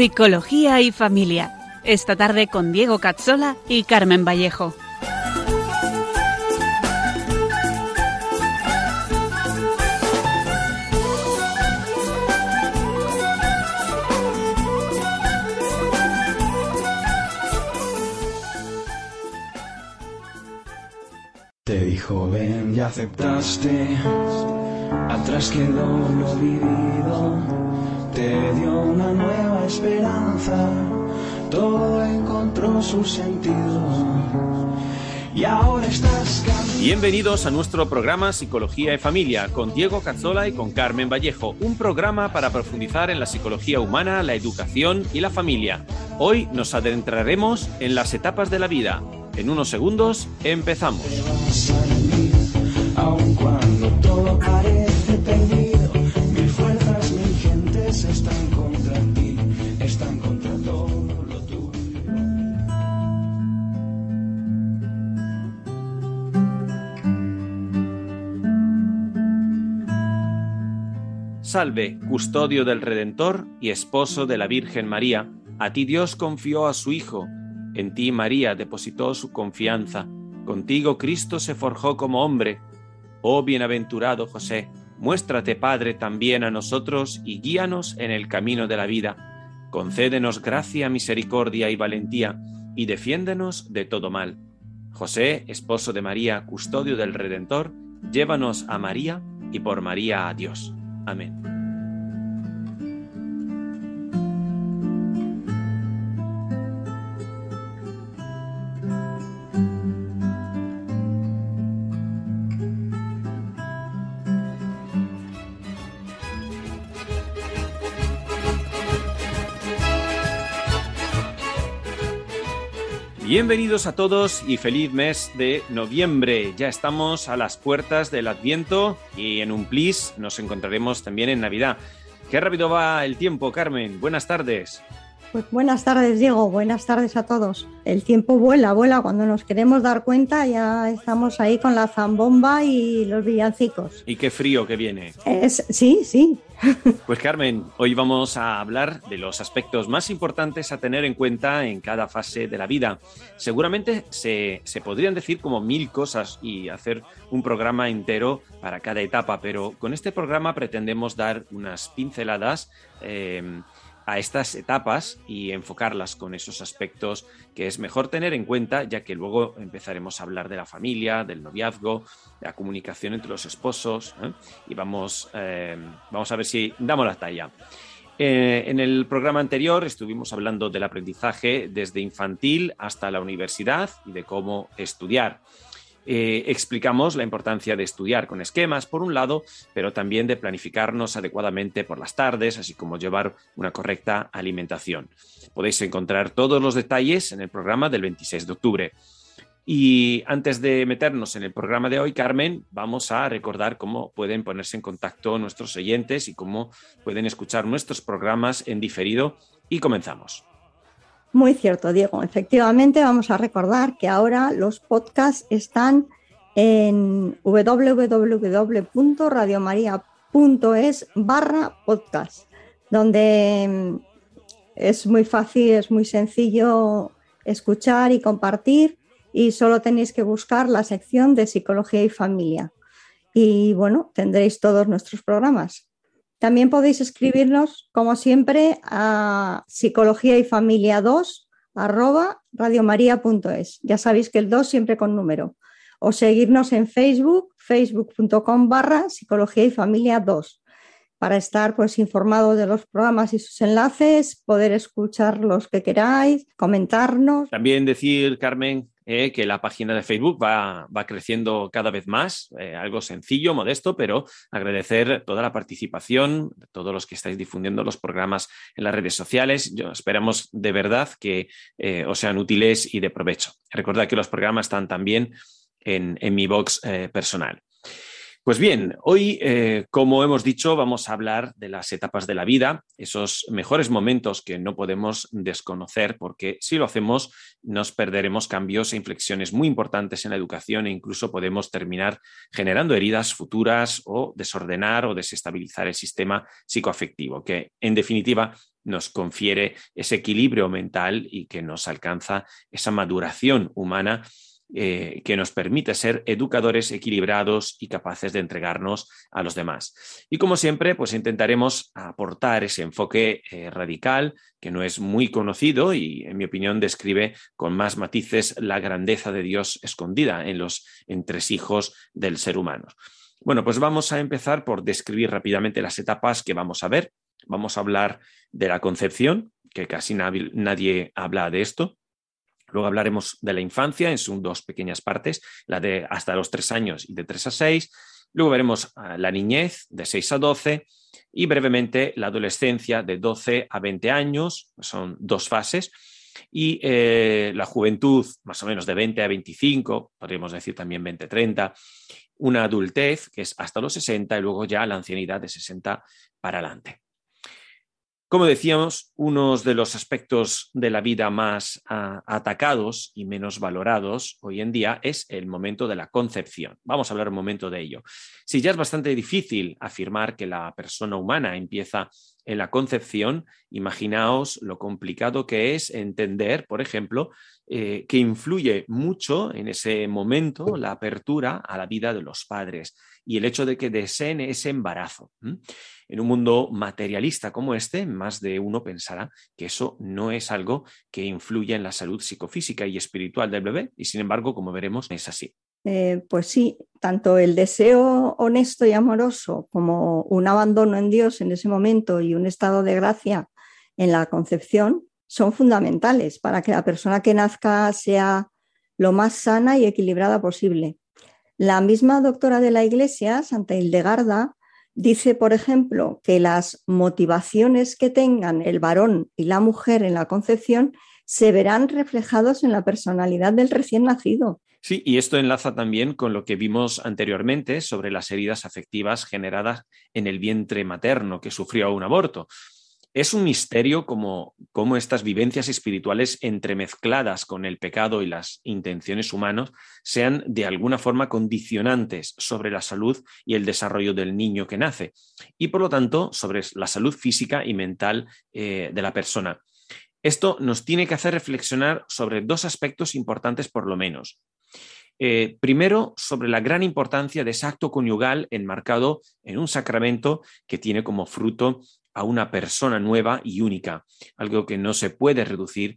Psicología y Familia. Esta tarde con Diego Cazzola y Carmen Vallejo. Te dijo ven y aceptaste, atrás quedó lo vivido, te dio una nueva esperanza, todo encontró su sentido y ahora estás Bienvenidos a nuestro programa Psicología y Familia con Diego Cazzola y con Carmen Vallejo, un programa para profundizar en la psicología humana, la educación y la familia. Hoy nos adentraremos en las etapas de la vida. En unos segundos empezamos. Salve, custodio del Redentor y esposo de la Virgen María. A ti Dios confió a su Hijo. En ti María depositó su confianza. Contigo Cristo se forjó como hombre. Oh bienaventurado José, muéstrate Padre también a nosotros y guíanos en el camino de la vida. Concédenos gracia, misericordia y valentía, y defiéndenos de todo mal. José, esposo de María, custodio del Redentor, llévanos a María y por María a Dios. Amén. Bienvenidos a todos y feliz mes de noviembre. Ya estamos a las puertas del Adviento y en un plis nos encontraremos también en Navidad. Qué rápido va el tiempo, Carmen. Buenas tardes. Pues buenas tardes, Diego. Buenas tardes a todos. El tiempo vuela, vuela. Cuando nos queremos dar cuenta, ya estamos ahí con la zambomba y los villancicos. Y qué frío que viene. Es, sí, sí. Pues Carmen, hoy vamos a hablar de los aspectos más importantes a tener en cuenta en cada fase de la vida. Seguramente se, se podrían decir como mil cosas y hacer un programa entero para cada etapa, pero con este programa pretendemos dar unas pinceladas. eh, a estas etapas y enfocarlas con esos aspectos que es mejor tener en cuenta, ya que luego empezaremos a hablar de la familia, del noviazgo, de la comunicación entre los esposos, ¿eh? y vamos, eh, vamos a ver si damos la talla. Eh, en el programa anterior estuvimos hablando del aprendizaje desde infantil hasta la universidad y de cómo estudiar. Eh, explicamos la importancia de estudiar con esquemas, por un lado, pero también de planificarnos adecuadamente por las tardes, así como llevar una correcta alimentación. Podéis encontrar todos los detalles en el programa del 26 de octubre. Y antes de meternos en el programa de hoy, Carmen, vamos a recordar cómo pueden ponerse en contacto nuestros oyentes y cómo pueden escuchar nuestros programas en diferido. Y comenzamos. Muy cierto, Diego. Efectivamente, vamos a recordar que ahora los podcasts están en www.radiomaria.es barra podcast, donde mm, es muy fácil, es muy sencillo escuchar y compartir y solo tenéis que buscar la sección de psicología y familia. Y bueno, tendréis todos nuestros programas. También podéis escribirnos, como siempre, a psicología y familia 2 arroba radiomaria.es. Ya sabéis que el 2 siempre con número. O seguirnos en Facebook, facebook.com barra psicología y familia 2, para estar pues informados de los programas y sus enlaces, poder escuchar los que queráis, comentarnos. También decir, Carmen, eh, que la página de Facebook va, va creciendo cada vez más, eh, algo sencillo, modesto, pero agradecer toda la participación todos los que estáis difundiendo los programas en las redes sociales. Yo esperamos de verdad que eh, os sean útiles y de provecho. Recordad que los programas están también en, en mi box personal. Pues bien, hoy, eh, como hemos dicho, vamos a hablar de las etapas de la vida, esos mejores momentos que no podemos desconocer, porque si lo hacemos nos perderemos cambios e inflexiones muy importantes en la educación e incluso podemos terminar generando heridas futuras o desordenar o desestabilizar el sistema psicoafectivo, que en definitiva nos confiere ese equilibrio mental y que nos alcanza esa maduración humana eh, que nos permite ser educadores equilibrados y capaces de entregarnos a los demás. Y como siempre, pues intentaremos aportar ese enfoque eh, radical que no es muy conocido y, en mi opinión, describe con más matices la grandeza de Dios escondida en los entresijos del ser humano. Bueno, pues vamos a empezar por describir rápidamente las etapas que vamos a ver. Vamos a hablar de la concepción, que casi nadie habla de esto. Luego hablaremos de la infancia en sus dos pequeñas partes, la de hasta los tres años y de tres a seis. Luego veremos la niñez de seis a doce y brevemente la adolescencia de doce a veinte años, son dos fases. Y eh, la juventud, más o menos de 20 a 25, podríamos decir también 20 a 30, una adultez que es hasta los 60 y luego ya la ancianidad de 60 para adelante. Como decíamos, uno de los aspectos de la vida más ah, atacados y menos valorados hoy en día es el momento de la concepción. Vamos a hablar un momento de ello. Si ya es bastante difícil afirmar que la persona humana empieza en la concepción, imaginaos lo complicado que es entender, por ejemplo, eh, que influye mucho en ese momento la apertura a la vida de los padres y el hecho de que deseen ese embarazo. En un mundo materialista como este, más de uno pensará que eso no es algo que influya en la salud psicofísica y espiritual del bebé, y sin embargo, como veremos, es así. Eh, pues sí, tanto el deseo honesto y amoroso como un abandono en Dios en ese momento y un estado de gracia en la concepción son fundamentales para que la persona que nazca sea lo más sana y equilibrada posible. La misma doctora de la Iglesia, Santa Hildegarda, dice, por ejemplo, que las motivaciones que tengan el varón y la mujer en la concepción se verán reflejados en la personalidad del recién nacido. Sí, y esto enlaza también con lo que vimos anteriormente sobre las heridas afectivas generadas en el vientre materno que sufrió un aborto. Es un misterio cómo, estas vivencias espirituales entremezcladas con el pecado y las intenciones humanas sean de alguna forma condicionantes sobre la salud y el desarrollo del niño que nace y por lo tanto sobre la salud física y mental eh, de la persona. Esto nos tiene que hacer reflexionar sobre dos aspectos importantes por lo menos. Eh, primero, sobre la gran importancia de ese acto conyugal enmarcado en un sacramento que tiene como fruto a una persona nueva y única, algo que no se puede reducir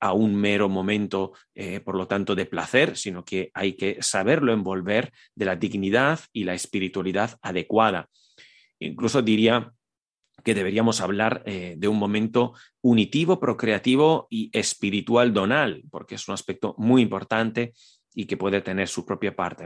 a un mero momento, eh, por lo tanto, de placer, sino que hay que saberlo envolver de la dignidad y la espiritualidad adecuada. Incluso diría que deberíamos hablar eh, de un momento unitivo, procreativo y espiritual donal, porque es un aspecto muy importante y que puede tener su propia parte.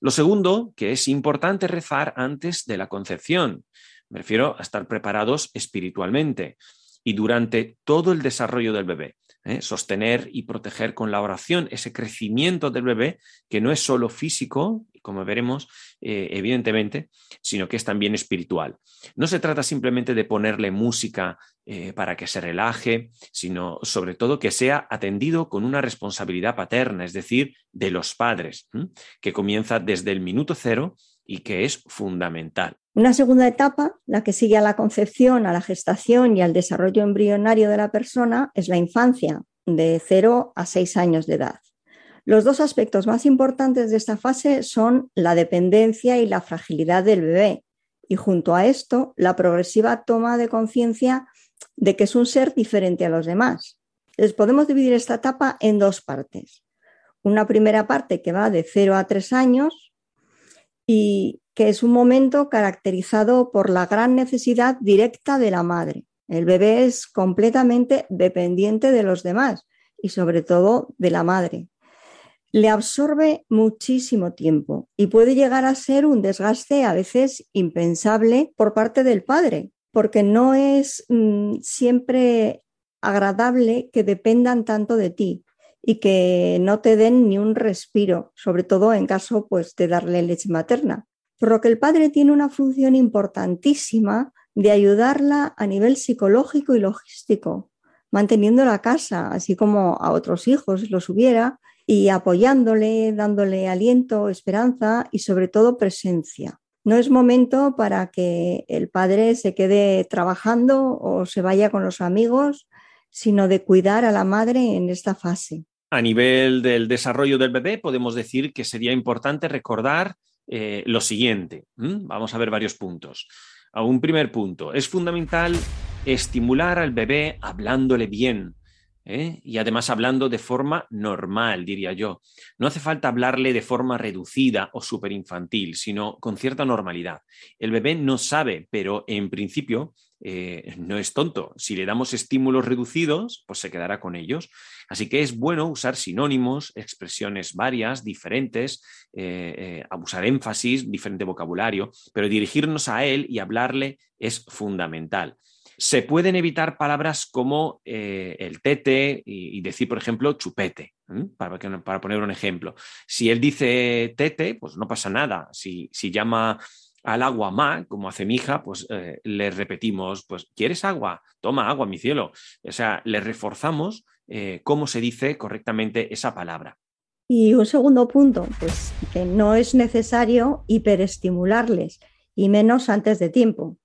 Lo segundo, que es importante rezar antes de la concepción. Me refiero a estar preparados espiritualmente y durante todo el desarrollo del bebé. ¿eh? Sostener y proteger con la oración ese crecimiento del bebé que no es solo físico, como veremos, eh, evidentemente, sino que es también espiritual. No se trata simplemente de ponerle música eh, para que se relaje, sino sobre todo que sea atendido con una responsabilidad paterna, es decir, de los padres, que comienza desde el minuto cero y que es fundamental. Una segunda etapa, la que sigue a la concepción, a la gestación y al desarrollo embrionario de la persona, es la infancia, de 0 a 6 años de edad. Los dos aspectos más importantes de esta fase son la dependencia y la fragilidad del bebé, y junto a esto, la progresiva toma de conciencia de que es un ser diferente a los demás. Les podemos dividir esta etapa en dos partes. Una primera parte que va de 0 a 3 años, y que es un momento caracterizado por la gran necesidad directa de la madre. El bebé es completamente dependiente de los demás y sobre todo de la madre. Le absorbe muchísimo tiempo y puede llegar a ser un desgaste a veces impensable por parte del padre, porque no es mm, siempre agradable que dependan tanto de ti y que no te den ni un respiro, sobre todo en caso pues, de darle leche materna. por lo que el padre tiene una función importantísima de ayudarla a nivel psicológico y logístico, manteniendo la casa, así como a otros hijos los hubiera, y apoyándole, dándole aliento, esperanza y sobre todo presencia. No es momento para que el padre se quede trabajando o se vaya con los amigos, sino de cuidar a la madre en esta fase. A nivel del desarrollo del bebé, podemos decir que sería importante recordar eh, lo siguiente. Vamos a ver varios puntos. A un primer punto, es fundamental estimular al bebé hablándole bien, ¿eh? y además hablando de forma normal, diría yo. No hace falta hablarle de forma reducida o súper infantil, sino con cierta normalidad. El bebé no sabe, pero en principio eh, no es tonto. Si le damos estímulos reducidos, pues se quedará con ellos. Así que es bueno usar sinónimos, expresiones varias, diferentes, eh, usar énfasis, diferente vocabulario, pero dirigirnos a él y hablarle es fundamental. Se pueden evitar palabras como eh, el tete y, decir, por ejemplo, chupete, para, para, poner un ejemplo. Si él dice tete, pues no pasa nada. Si, si llama al agua ma, como hace mi hija, pues eh, le repetimos, pues, ¿quieres agua? Toma agua, mi cielo. O sea, le reforzamos eh, cómo se dice correctamente esa palabra. Y un segundo punto, pues que no es necesario hiperestimularles y menos antes de tiempo.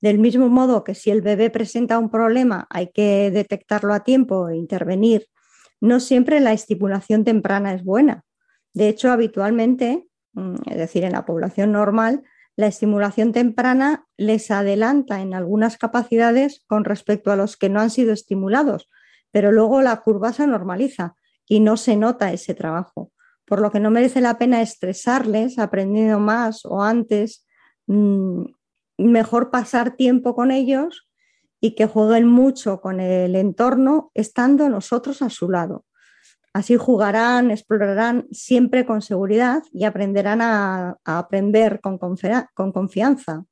Del mismo modo que si el bebé presenta un problema hay que detectarlo a tiempo e intervenir, no siempre la estimulación temprana es buena. De hecho, habitualmente, mm, es decir, en la población normal, la estimulación temprana les adelanta en algunas capacidades con respecto a los que no han sido estimulados, pero luego la curva se normaliza y no se nota ese trabajo, por lo que no merece la pena estresarles aprendiendo más o antes mm, mejor pasar tiempo con ellos y que jueguen mucho con el entorno estando nosotros a su lado. Así jugarán, explorarán siempre con seguridad y aprenderán a, aprender con, confianza.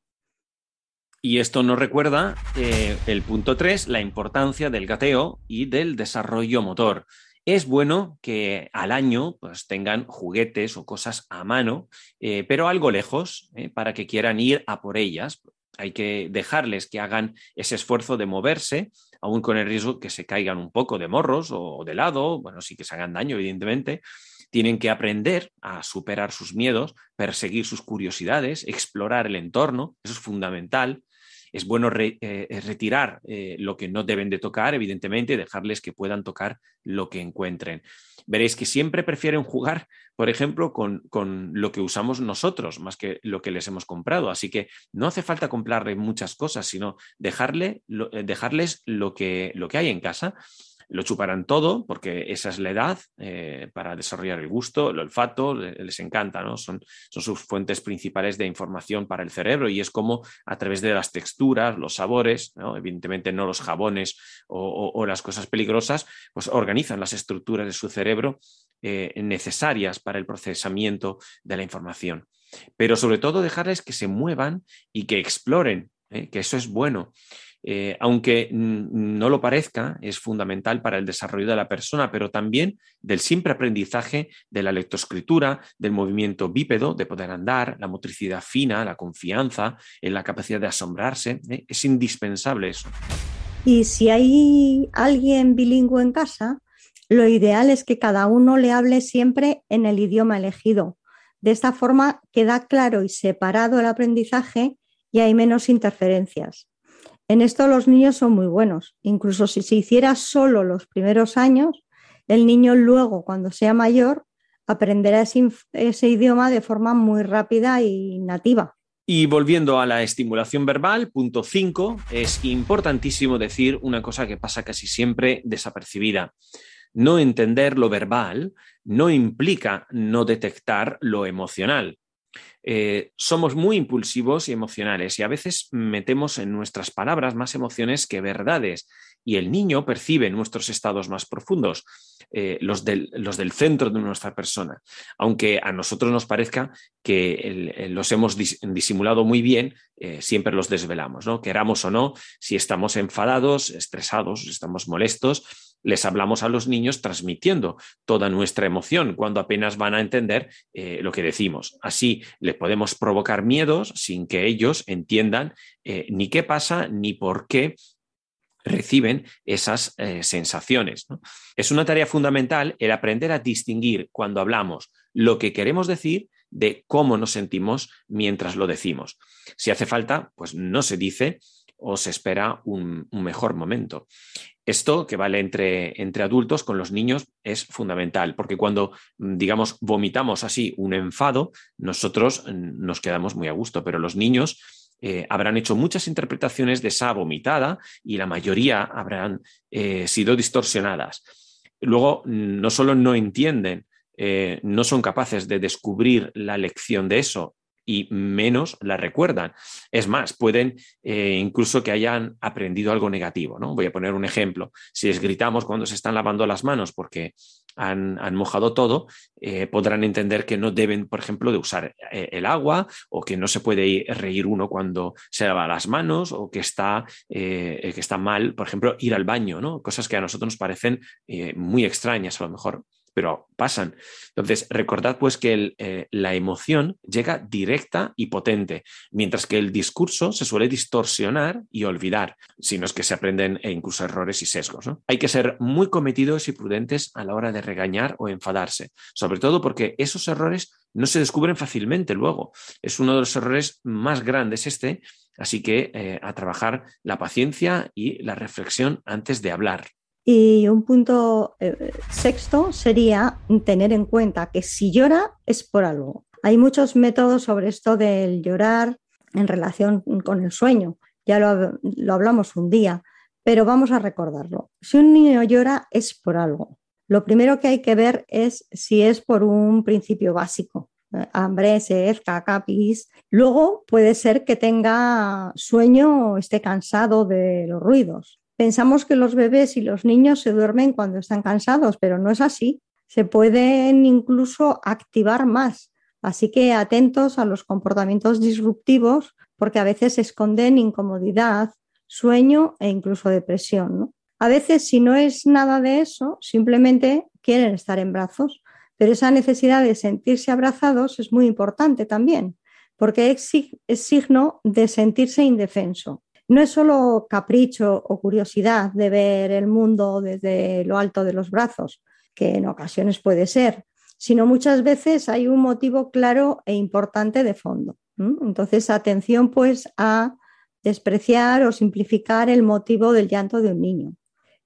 Y esto nos recuerda eh, el punto 3, la importancia del gateo y del desarrollo motor. Es bueno que al año pues, tengan juguetes o cosas a mano, eh, pero algo lejos, eh, para que quieran ir a por ellas. Hay que dejarles que hagan ese esfuerzo de moverse, aún con el riesgo que se caigan un poco de morros o de lado, bueno, sí que se hagan daño, evidentemente. Tienen que aprender a superar sus miedos, perseguir sus curiosidades, explorar el entorno, eso es fundamental es bueno eh, eh, retirar eh, lo que no deben de tocar, evidentemente, dejarles que puedan tocar lo que encuentren. Veréis que siempre prefieren jugar, por ejemplo, con, lo que usamos nosotros, más que lo que les hemos comprado. Así que no hace falta comprarle muchas cosas, sino dejarle, dejarles lo que, lo que hay en casa lo chuparán todo porque esa es la edad eh, para desarrollar el gusto, el olfato, les encanta, ¿no? Son, son sus fuentes principales de información para el cerebro y es como a través de las texturas, los sabores, evidentemente no los jabones o, las cosas peligrosas, pues organizan las estructuras de su cerebro eh, necesarias para el procesamiento de la información. Pero sobre todo dejarles que se muevan y que exploren, ¿eh? que eso es bueno. Eh, aunque no lo parezca, es fundamental para el desarrollo de la persona, pero también del simple aprendizaje de la lectoescritura, del movimiento bípedo, de poder andar, la motricidad fina, la confianza, en la capacidad de asombrarse. ¿eh? Es indispensable eso. Y si hay alguien bilingüe en casa, lo ideal es que cada uno le hable siempre en el idioma elegido. De esta forma queda claro y separado el aprendizaje y hay menos interferencias. En esto los niños son muy buenos. Incluso si se hiciera solo los primeros años, el niño luego, cuando sea mayor, aprenderá ese, idioma de forma muy rápida y nativa. Y volviendo a la estimulación verbal, punto 5, es importantísimo decir una cosa que pasa casi siempre desapercibida. No entender lo verbal no implica no detectar lo emocional. Eh, somos muy impulsivos y emocionales y a veces metemos en nuestras palabras más emociones que verdades y el niño percibe nuestros estados más profundos, eh, los, del, los, del, centro de nuestra persona, aunque a nosotros nos parezca que los hemos disimulado muy bien, eh, siempre los desvelamos, ¿no? queramos o no, si estamos enfadados, estresados, estamos molestos, les hablamos a los niños transmitiendo toda nuestra emoción cuando apenas van a entender eh, lo que decimos. Así les podemos provocar miedos sin que ellos entiendan eh, ni qué pasa ni por qué reciben esas eh, sensaciones. Es una tarea fundamental el aprender a distinguir cuando hablamos lo que queremos decir de cómo nos sentimos mientras lo decimos. Si hace falta, pues no se dice o se espera un, mejor momento. Esto que vale entre, entre, adultos con los niños es fundamental, porque cuando, digamos, vomitamos así un enfado, nosotros mm, nos quedamos muy a gusto, pero los niños eh, habrán hecho muchas interpretaciones de esa vomitada y la mayoría habrán eh, sido distorsionadas. Luego, no solo no entienden, eh, no son capaces de descubrir la lección de eso y menos la recuerdan. Es más, pueden eh, incluso que hayan aprendido algo negativo. ¿no? Voy a poner un ejemplo. Si les gritamos cuando se están lavando las manos porque han, mojado todo, eh, podrán entender que no deben, por ejemplo, de usar eh, el agua o que no se puede reír uno cuando se lava las manos o que está, que está mal, por ejemplo, ir al baño, ¿no? cosas que a nosotros nos parecen muy extrañas a lo mejor pero pasan. Entonces, recordad pues que eh, la emoción llega directa y potente, mientras que el discurso se suele distorsionar y olvidar, si no es que se aprenden e incluso errores y sesgos. Hay que ser muy cometidos y prudentes a la hora de regañar o enfadarse, sobre todo porque esos errores no se descubren fácilmente luego. Es uno de los errores más grandes este, así que eh, a trabajar la paciencia y la reflexión antes de hablar. Y un punto eh, sexto sería tener en cuenta que si llora es por algo. Hay muchos métodos sobre esto del llorar en relación con el sueño. Ya lo, lo hablamos un día, pero vamos a recordarlo. Si un niño llora es por algo. Lo primero que hay que ver es si es por un principio básico, eh, hambre, sed, caca, pis. Luego puede ser que tenga sueño o esté cansado de los ruidos. Pensamos que los bebés y los niños se duermen cuando están cansados, pero no es así. Se pueden incluso activar más. Así que atentos a los comportamientos disruptivos porque a veces esconden incomodidad, sueño e incluso depresión. A veces, si no es nada de eso, simplemente quieren estar en brazos, pero esa necesidad de sentirse abrazados es muy importante también, porque es signo de sentirse indefenso. No es solo capricho o curiosidad de ver el mundo desde lo alto de los brazos, que en ocasiones puede ser, sino muchas veces hay un motivo claro e importante de fondo. Entonces, atención pues a despreciar o simplificar el motivo del llanto de un niño,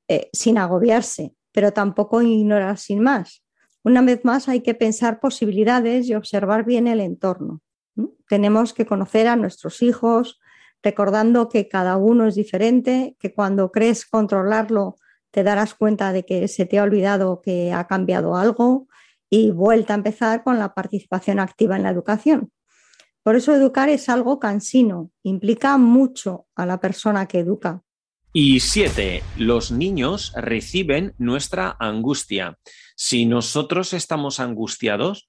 eh, sin agobiarse, pero tampoco ignorar sin más. Una vez más, hay que pensar posibilidades y observar bien el entorno. Tenemos que conocer a nuestros hijos, recordando que cada uno es diferente, que cuando crees controlarlo te darás cuenta de que se te ha olvidado que ha cambiado algo y vuelta a empezar con la participación activa en la educación. Por eso educar es algo cansino, implica mucho a la persona que educa. Y siete, los niños reciben nuestra angustia. Si nosotros estamos angustiados,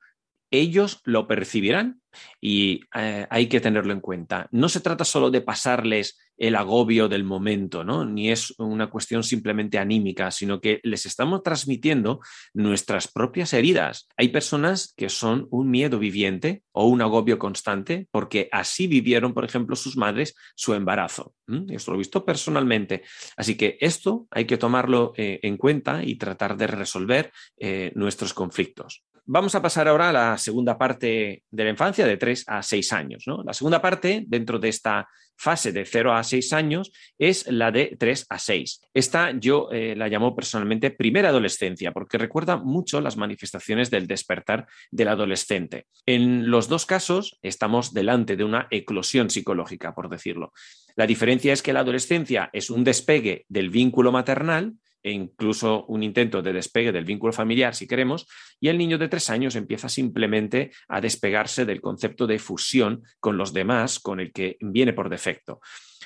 ellos lo percibirán y eh, hay que tenerlo en cuenta. No se trata solo de pasarles el agobio del momento, ¿no? Ni es una cuestión simplemente anímica, sino que les estamos transmitiendo nuestras propias heridas. Hay personas que son un miedo viviente o un agobio constante porque así vivieron, por ejemplo, sus madres su embarazo. Esto lo he visto personalmente. Así que esto hay que tomarlo eh, en cuenta y tratar de resolver eh, nuestros conflictos vamos a pasar ahora a la segunda parte de la infancia, de 3 a 6 años. La segunda parte, dentro de esta fase de 0 a 6 años, es la de 3 a 6. Esta yo eh, la llamo personalmente primera adolescencia, porque recuerda mucho las manifestaciones del despertar del adolescente. En los dos casos estamos delante de una eclosión psicológica, por decirlo. La diferencia es que la adolescencia es un despegue del vínculo maternal e incluso un intento de despegue del vínculo familiar, si queremos, y el niño de tres años empieza simplemente a despegarse del concepto de fusión con los demás, con el que viene por defecto.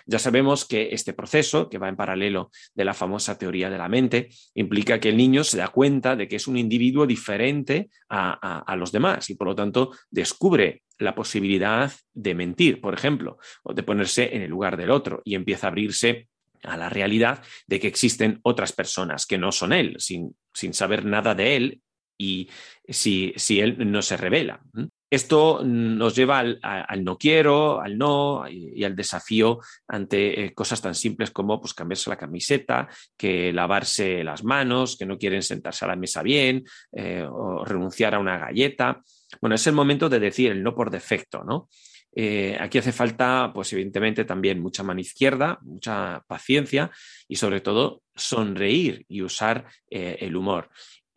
Ya sabemos que este proceso, que va en paralelo de la famosa teoría de la mente, implica que el niño se da cuenta de que es un individuo diferente a, a los demás y por lo tanto descubre la posibilidad de mentir, por ejemplo, o de ponerse en el lugar del otro y empieza a abrirse a la realidad de que existen otras personas que no son él, sin, sin saber nada de él y si, si él no se revela. Esto nos lleva al, no quiero, al no y, al desafío ante eh, cosas tan simples como pues, cambiarse la camiseta, que lavarse las manos, que no quieren sentarse a la mesa bien eh, o renunciar a una galleta. Bueno, es el momento de decir el no por defecto, ¿no? Eh, aquí hace falta, pues evidentemente también mucha mano izquierda, mucha paciencia y sobre todo sonreír y usar el humor.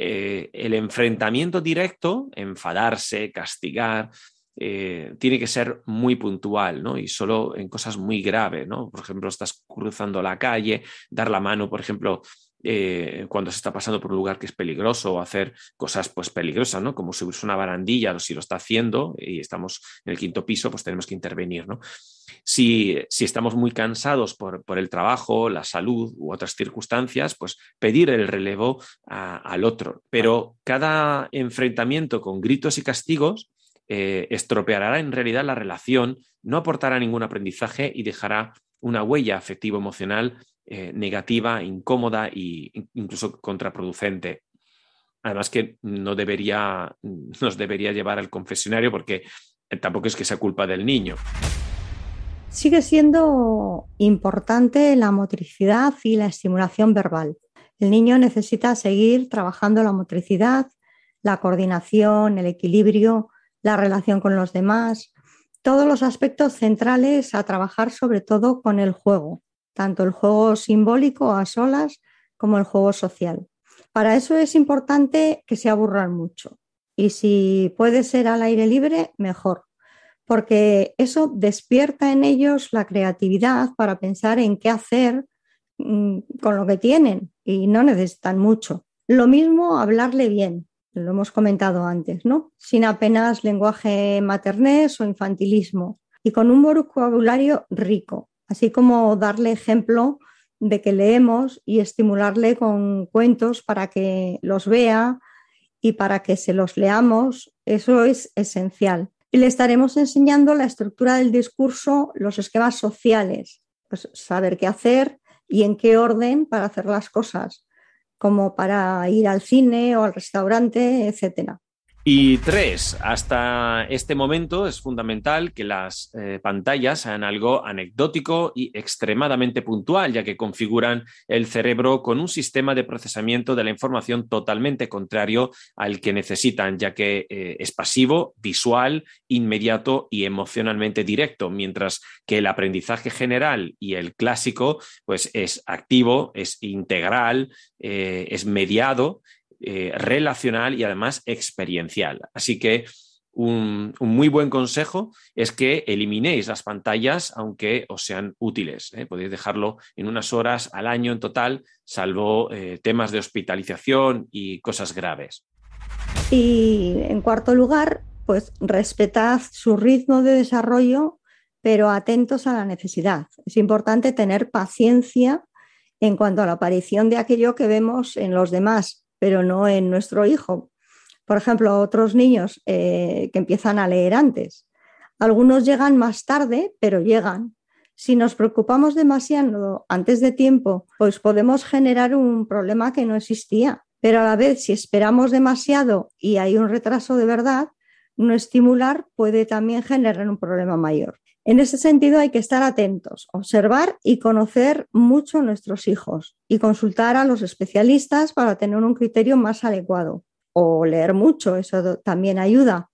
Eh, el enfrentamiento directo, enfadarse, castigar, eh, tiene que ser muy puntual, ¿no? Y solo en cosas muy graves, ¿no? Por ejemplo, estás cruzando la calle, dar la mano, por ejemplo, eh, cuando se está pasando por un lugar que es peligroso o hacer cosas pues peligrosas, ¿no? Como subirse una barandilla o si lo está haciendo y estamos en el quinto piso, pues tenemos que intervenir, ¿no? Si, estamos muy cansados por, el trabajo, la salud u otras circunstancias, pues pedir el relevo al otro. Pero cada enfrentamiento con gritos y castigos eh, estropeará en realidad la relación, no aportará ningún aprendizaje y dejará una huella afectivo-emocional eh, negativa, incómoda e incluso contraproducente. Además que no debería, nos debería llevar al confesionario porque tampoco es que sea culpa del niño. Sigue siendo importante la motricidad y la estimulación verbal. El niño necesita seguir trabajando la motricidad, la coordinación, el equilibrio, la relación con los demás, todos los aspectos centrales a trabajar sobre todo con el juego, tanto el juego simbólico a solas como el juego social. Para eso es importante que se aburran mucho y si puede ser al aire libre, mejor, porque eso despierta en ellos la creatividad para pensar en qué hacer mm, con lo que tienen y no necesitan mucho. Lo mismo hablarle bien, lo hemos comentado antes, ¿no? Sin apenas lenguaje maternés o infantilismo y con un vocabulario rico, así como darle ejemplo de que leemos y estimularle con cuentos para que los vea y para que se los leamos, eso es esencial. Y le estaremos enseñando la estructura del discurso, los esquemas sociales, pues saber qué hacer y en qué orden para hacer las cosas como para ir al cine o al restaurante, etcétera. Y tres, hasta este momento es fundamental que las eh, pantallas sean algo anecdótico y extremadamente puntual, ya que configuran el cerebro con un sistema de procesamiento de la información totalmente contrario al que necesitan, ya que eh, es pasivo, visual, inmediato y emocionalmente directo, mientras que el aprendizaje general y el clásico pues es activo, es integral, eh, es mediado eh, relacional y además experiencial. Así que un, muy buen consejo es que eliminéis las pantallas aunque os sean útiles. ¿eh? Podéis dejarlo en unas horas al año en total, salvo eh, temas de hospitalización y cosas graves. Y en cuarto lugar, pues respetad su ritmo de desarrollo, pero atentos a la necesidad. Es importante tener paciencia en cuanto a la aparición de aquello que vemos en los demás, pero no en nuestro hijo. Por ejemplo, otros niños eh, que empiezan a leer antes. Algunos llegan más tarde, pero llegan. Si nos preocupamos demasiado antes de tiempo, pues podemos generar un problema que no existía. Pero a la vez, si esperamos demasiado y hay un retraso de verdad, no estimular puede también generar un problema mayor. En ese sentido hay que estar atentos, observar y conocer mucho a nuestros hijos y consultar a los especialistas para tener un criterio más adecuado. O leer mucho, eso también ayuda.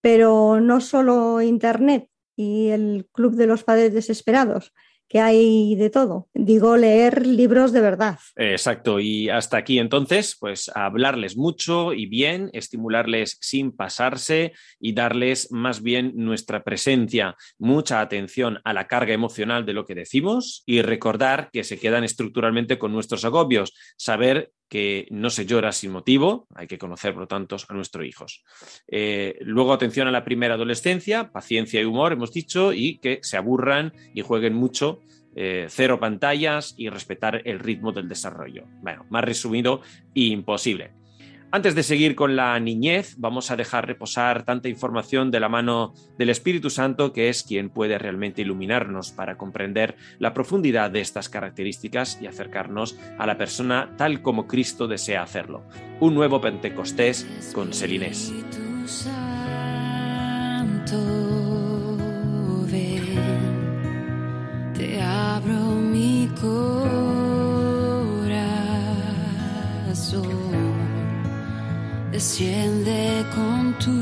Pero no solo Internet y el Club de los Padres Desesperados, que hay de todo. Digo, leer libros de verdad. Exacto, y hasta aquí entonces, pues hablarles mucho y bien, estimularles sin pasarse y darles más bien nuestra presencia, mucha atención a la carga emocional de lo que decimos y recordar que se quedan estructuralmente con nuestros agobios, saber que no se llora sin motivo, hay que conocer, por lo tanto, a nuestros hijos. Eh, luego, atención a la primera adolescencia, paciencia y humor, hemos dicho, y que se aburran y jueguen mucho, eh, cero pantallas y respetar el ritmo del desarrollo. Bueno, más resumido, imposible. Antes de seguir con la niñez, vamos a dejar reposar tanta información de la mano del Espíritu Santo, que es quien puede realmente iluminarnos para comprender la profundidad de estas características y acercarnos a la persona tal como Cristo desea hacerlo. Un nuevo Pentecostés con Selinés. Santo, ven, te abro mi corazón, desciende con tu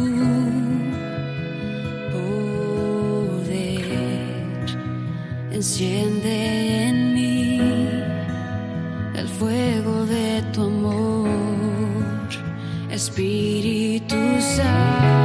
poder, enciende en mí el fuego de tu amor. Espíritu Santo,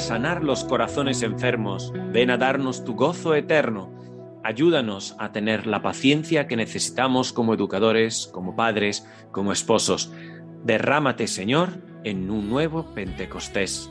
sanar los corazones enfermos, ven a darnos tu gozo eterno. Ayúdanos a tener la paciencia que necesitamos como educadores, como padres, como esposos. Derrámate, Señor, en un nuevo Pentecostés.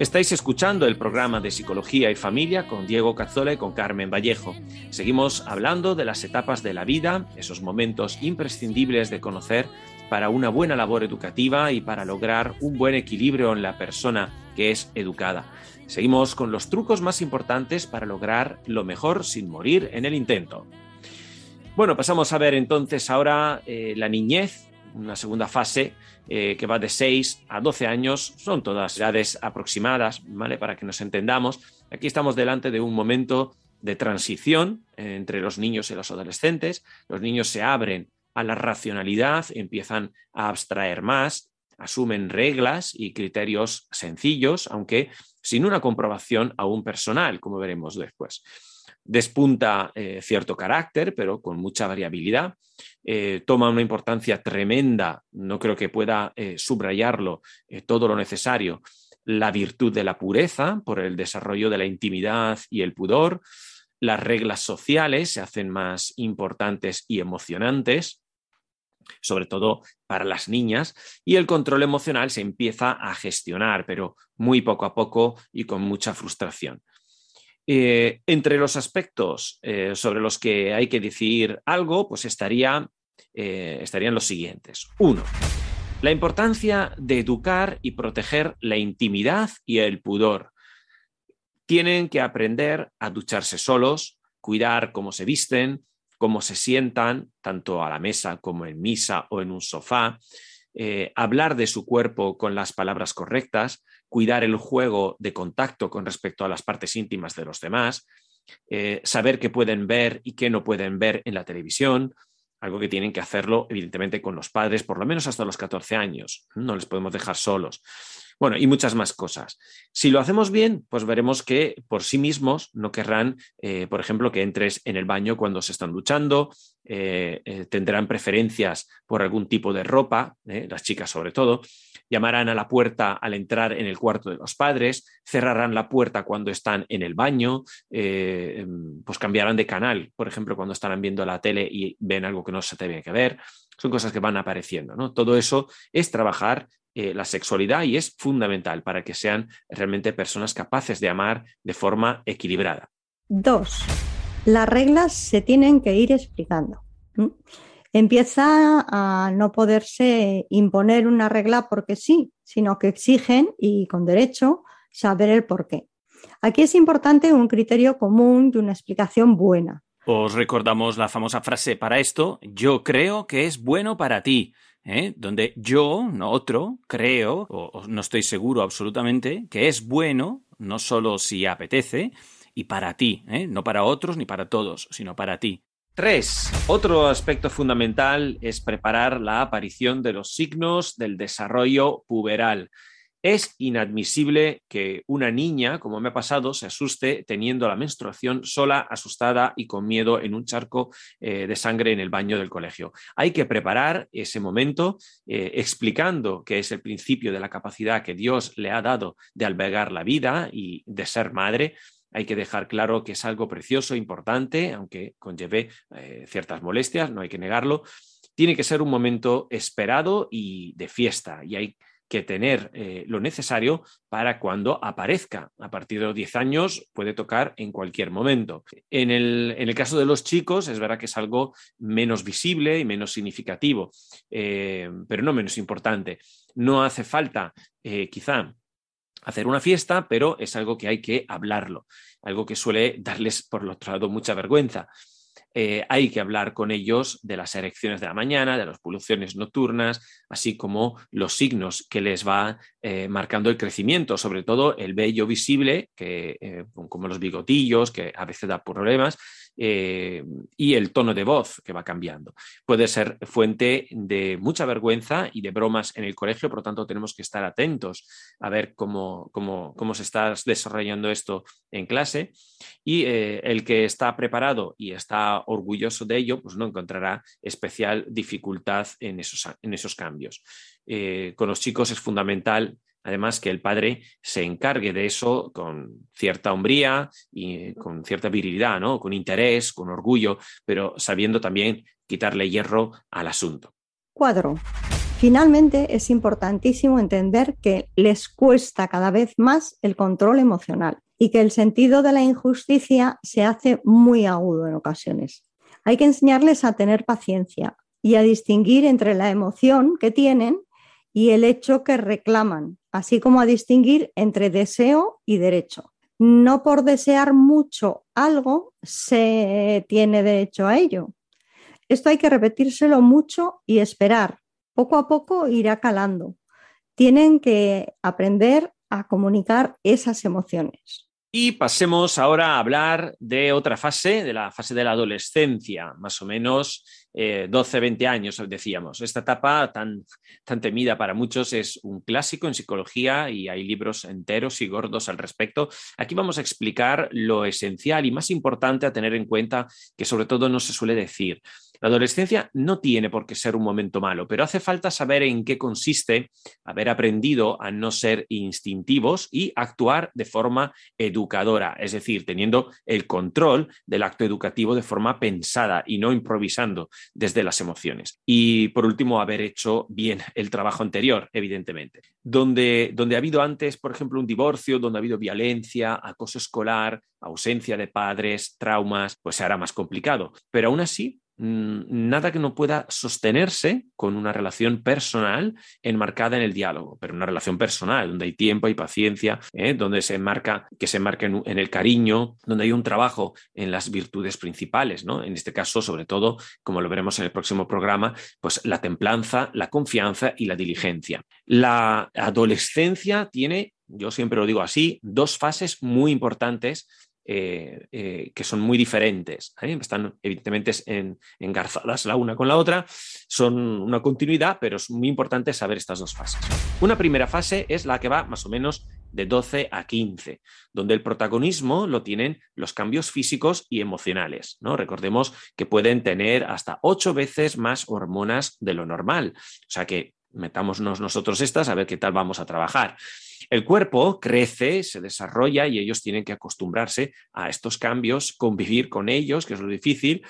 Estáis escuchando el programa de Psicología y Familia con Diego Cazzola y con Carmen Vallejo. Seguimos hablando de las etapas de la vida, esos momentos imprescindibles de conocer para una buena labor educativa y para lograr un buen equilibrio en la persona que es educada. Seguimos con los trucos más importantes para lograr lo mejor sin morir en el intento. Bueno, pasamos a ver entonces ahora eh, la niñez, una segunda fase eh, que va de 6 a 12 años, son todas edades aproximadas, ¿vale? Para que nos entendamos. Aquí estamos delante de un momento de transición entre los niños y los adolescentes. Los niños se abren a la racionalidad, empiezan a abstraer más, asumen reglas y criterios sencillos, aunque sin una comprobación aún personal, como veremos después. Despunta eh, cierto carácter, pero con mucha variabilidad. Eh, toma una importancia tremenda, no creo que pueda eh, subrayarlo todo lo necesario, la virtud de la pureza por el desarrollo de la intimidad y el pudor. Las reglas sociales se hacen más importantes y emocionantes sobre todo para las niñas, y el control emocional se empieza a gestionar, pero muy poco a poco y con mucha frustración. Eh, entre los aspectos eh, sobre los que hay que decir algo, pues estaría, eh, estarían los siguientes. Uno, la importancia de educar y proteger la intimidad y el pudor. Tienen que aprender a ducharse solos, cuidar cómo se visten, cómo se sientan, tanto a la mesa como en misa o en un sofá, eh, hablar de su cuerpo con las palabras correctas, cuidar el juego de contacto con respecto a las partes íntimas de los demás, eh, saber qué pueden ver y qué no pueden ver en la televisión, algo que tienen que hacerlo evidentemente con los padres, por lo menos hasta los 14 años, no les podemos dejar solos. Bueno, y muchas más cosas. Si lo hacemos bien, pues veremos que por sí mismos no querrán, eh, por ejemplo, que entres en el baño cuando se están duchando, eh, eh, tendrán preferencias por algún tipo de ropa, las chicas sobre todo, llamarán a la puerta al entrar en el cuarto de los padres, cerrarán la puerta cuando están en el baño, eh, pues cambiarán de canal, por ejemplo, cuando estarán viendo la tele y ven algo que no se tiene que ver. Son cosas que van apareciendo, ¿no? Todo eso es trabajar eh, la sexualidad y es fundamental para que sean realmente personas capaces de amar de forma equilibrada. Dos, las reglas se tienen que ir explicando. Empieza a no poderse imponer una regla porque sí, sino que exigen, y con derecho, saber el por qué. Aquí es importante un criterio común y una explicación buena. Os recordamos la famosa frase para esto, yo creo que es bueno para ti. ¿eh? donde yo, no otro, creo, o, no estoy seguro absolutamente, que es bueno, no solo si apetece, y para ti, ¿eh? no para otros ni para todos, sino para ti. Tres. Otro aspecto fundamental es preparar la aparición de los signos del desarrollo puberal. Es inadmisible que una niña, como me ha pasado, se asuste teniendo la menstruación sola, asustada y con miedo en un charco eh, de sangre en el baño del colegio. Hay que preparar ese momento eh, explicando que es el principio de la capacidad que Dios le ha dado de albergar la vida y de ser madre hay que dejar claro que es algo precioso, importante, aunque conlleve eh, ciertas molestias, no hay que negarlo. Tiene que ser un momento esperado y de fiesta, y hay que tener eh, lo necesario para cuando aparezca. A partir de los 10 años puede tocar en cualquier momento. En el, caso de los chicos es verdad que es algo menos visible y menos significativo, eh, pero no menos importante. No hace falta quizá hacer una fiesta, pero es algo que hay que hablarlo, algo que suele darles, por lo otro lado, mucha vergüenza. Eh, hay que hablar con ellos de las erecciones de la mañana, de las poluciones nocturnas, así como los signos que les va eh, marcando el crecimiento, sobre todo el vello visible, que, eh, como los bigotillos, que a veces da problemas, eh, y el tono de voz que va cambiando. Puede ser fuente de mucha vergüenza y de bromas en el colegio, por lo tanto tenemos que estar atentos a ver cómo, cómo, se está desarrollando esto en clase y eh, el que está preparado y está orgulloso de ello, pues no encontrará especial dificultad en esos, en esos cambios. Eh, con los chicos es fundamental además que el padre se encargue de eso con cierta hombría y con cierta virilidad, ¿no? Con interés, con orgullo, pero sabiendo también quitarle hierro al asunto. Cuadro. Finalmente, es importantísimo entender que les cuesta cada vez más el control emocional y que el sentido de la injusticia se hace muy agudo en ocasiones. Hay que enseñarles a tener paciencia y a distinguir entre la emoción que tienen y el hecho que reclaman, así como a distinguir entre deseo y derecho. No por desear mucho algo se tiene derecho a ello. Esto hay que repetírselo mucho y esperar. Poco a poco irá calando. Tienen que aprender a comunicar esas emociones. Y pasemos ahora a hablar de otra fase, de la fase de la adolescencia, más o menos 12, eh, 20 años, decíamos. Esta etapa tan, tan temida para muchos es un clásico en psicología y hay libros enteros y gordos al respecto. Aquí vamos a explicar lo esencial y más importante a tener en cuenta que sobre todo no se suele decir. La adolescencia no tiene por qué ser un momento malo, pero hace falta saber en qué consiste haber aprendido a no ser instintivos y actuar de forma educadora, es decir, teniendo el control del acto educativo de forma pensada y no improvisando desde las emociones. Y por último, haber hecho bien el trabajo anterior, evidentemente. Donde, donde ha habido antes, por ejemplo, un divorcio, donde ha habido violencia, acoso escolar, ausencia de padres, traumas, pues se hará más complicado. Pero aún así, nada que no pueda sostenerse con una relación personal enmarcada en el diálogo, pero una relación personal, donde hay tiempo, y paciencia, ¿eh? donde se marca, que se marque en, el cariño, donde hay un trabajo en las virtudes principales, ¿no? En este caso, sobre todo, como lo veremos en el próximo programa, pues la templanza, la confianza y la diligencia. La adolescencia tiene, yo siempre lo digo así, dos fases muy importantes eh, eh, que son muy diferentes. ¿eh? Están evidentemente en, engarzadas la una con la otra, son una continuidad, pero es muy importante saber estas dos fases. Una primera fase es la que va más o menos de 12 a 15, donde el protagonismo lo tienen los cambios físicos y emocionales. ¿no? Recordemos que pueden tener hasta ocho veces más hormonas de lo normal. O sea que metámonos nosotros estas a ver qué tal vamos a trabajar. El cuerpo crece, se desarrolla y ellos tienen que acostumbrarse a estos cambios, convivir con ellos, que es lo difícil,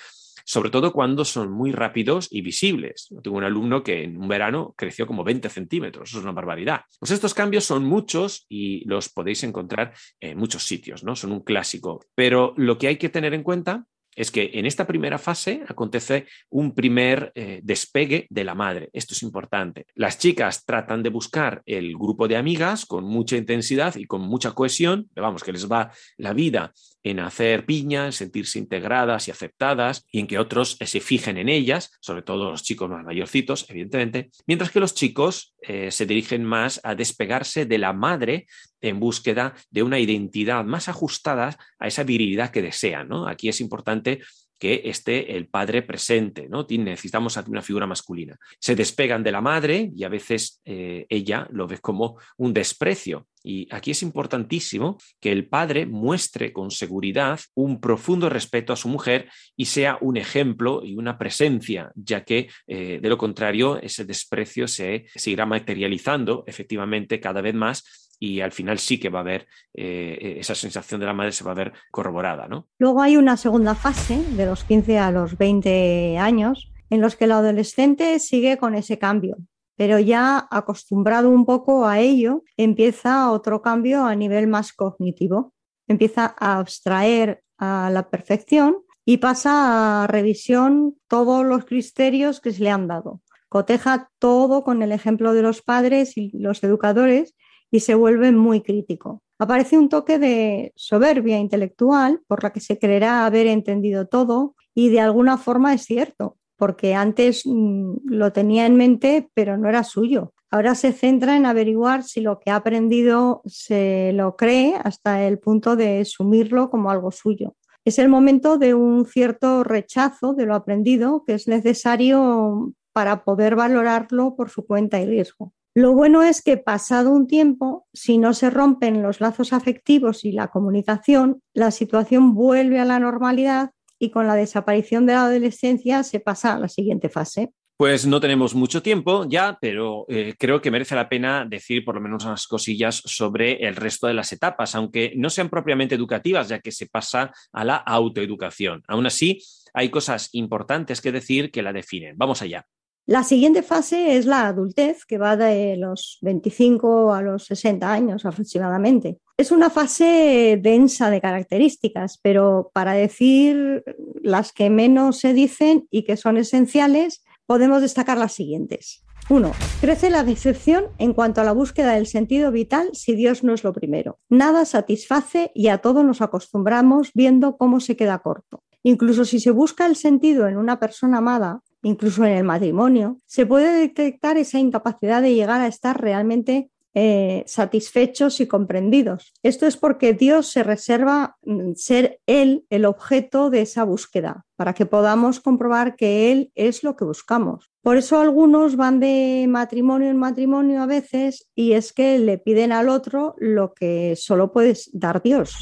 sobre todo cuando son muy rápidos y visibles. tengo un alumno que en un verano creció como 20 centímetros, eso es una barbaridad. Pues estos cambios son muchos y los podéis encontrar en muchos sitios, ¿no? Son un clásico. Pero lo que hay que tener en cuenta es que en esta primera fase acontece un primer eh, despegue de la madre. Esto es importante. Las chicas tratan de buscar el grupo de amigas con mucha intensidad y con mucha cohesión, vamos, que les va la vida en hacer piña, en sentirse integradas y aceptadas y en que otros se fijen en ellas, sobre todo los chicos más mayorcitos, evidentemente, mientras que los chicos eh, se dirigen más a despegarse de la madre en búsqueda de una identidad más ajustada a esa virilidad que desean. ¿no? Aquí es importante que esté el padre presente, ¿no? Necesitamos una figura masculina. Se despegan de la madre y a veces eh, ella lo ve como un desprecio. Y aquí es importantísimo que el padre muestre con seguridad un profundo respeto a su mujer y sea un ejemplo y una presencia, ya que eh, de lo contrario ese desprecio se seguirá materializando efectivamente cada vez más y al final sí que va a haber eh, esa sensación de la madre se va a ver corroborada. ¿no? Luego hay una segunda fase, de los 15 a los 20 años, en los que el adolescente sigue con ese cambio, pero ya acostumbrado un poco a ello, empieza otro cambio a nivel más cognitivo. Empieza a abstraer a la perfección y pasa a revisión todos los criterios que se le han dado. Coteja todo con el ejemplo de los padres y los educadores y se vuelve muy crítico. Aparece un toque de soberbia intelectual por la que se creerá haber entendido todo y de alguna forma es cierto, porque antes mm, lo tenía en mente pero no era suyo. Ahora se centra en averiguar si lo que ha aprendido se lo cree hasta el punto de sumirlo como algo suyo. Es el momento de un cierto rechazo de lo aprendido que es necesario para poder valorarlo por su cuenta y riesgo. Lo bueno es que pasado un tiempo, si no se rompen los lazos afectivos y la comunicación, la situación vuelve a la normalidad y con la desaparición de la adolescencia se pasa a la siguiente fase. Pues no tenemos mucho tiempo ya, pero eh, creo que merece la pena decir por lo menos unas cosillas sobre el resto de las etapas, aunque no sean propiamente educativas, ya que se pasa a la autoeducación. Aún así, hay cosas importantes que decir que la definen. Vamos allá. La siguiente fase es la adultez, que va de los 25 a los 60 años aproximadamente. Es una fase densa de características, pero para decir las que menos se dicen y que son esenciales, podemos destacar las siguientes. Uno, crece la decepción en cuanto a la búsqueda del sentido vital si Dios no es lo primero. Nada satisface y a todo nos acostumbramos viendo cómo se queda corto. Incluso si se busca el sentido en una persona amada, incluso en el matrimonio, se puede detectar esa incapacidad de llegar a estar realmente eh, satisfechos y comprendidos. Esto es porque Dios se reserva mm, ser Él el objeto de esa búsqueda, para que podamos comprobar que Él es lo que buscamos. Por eso algunos van de matrimonio en matrimonio a veces y es que le piden al otro lo que solo puedes dar Dios.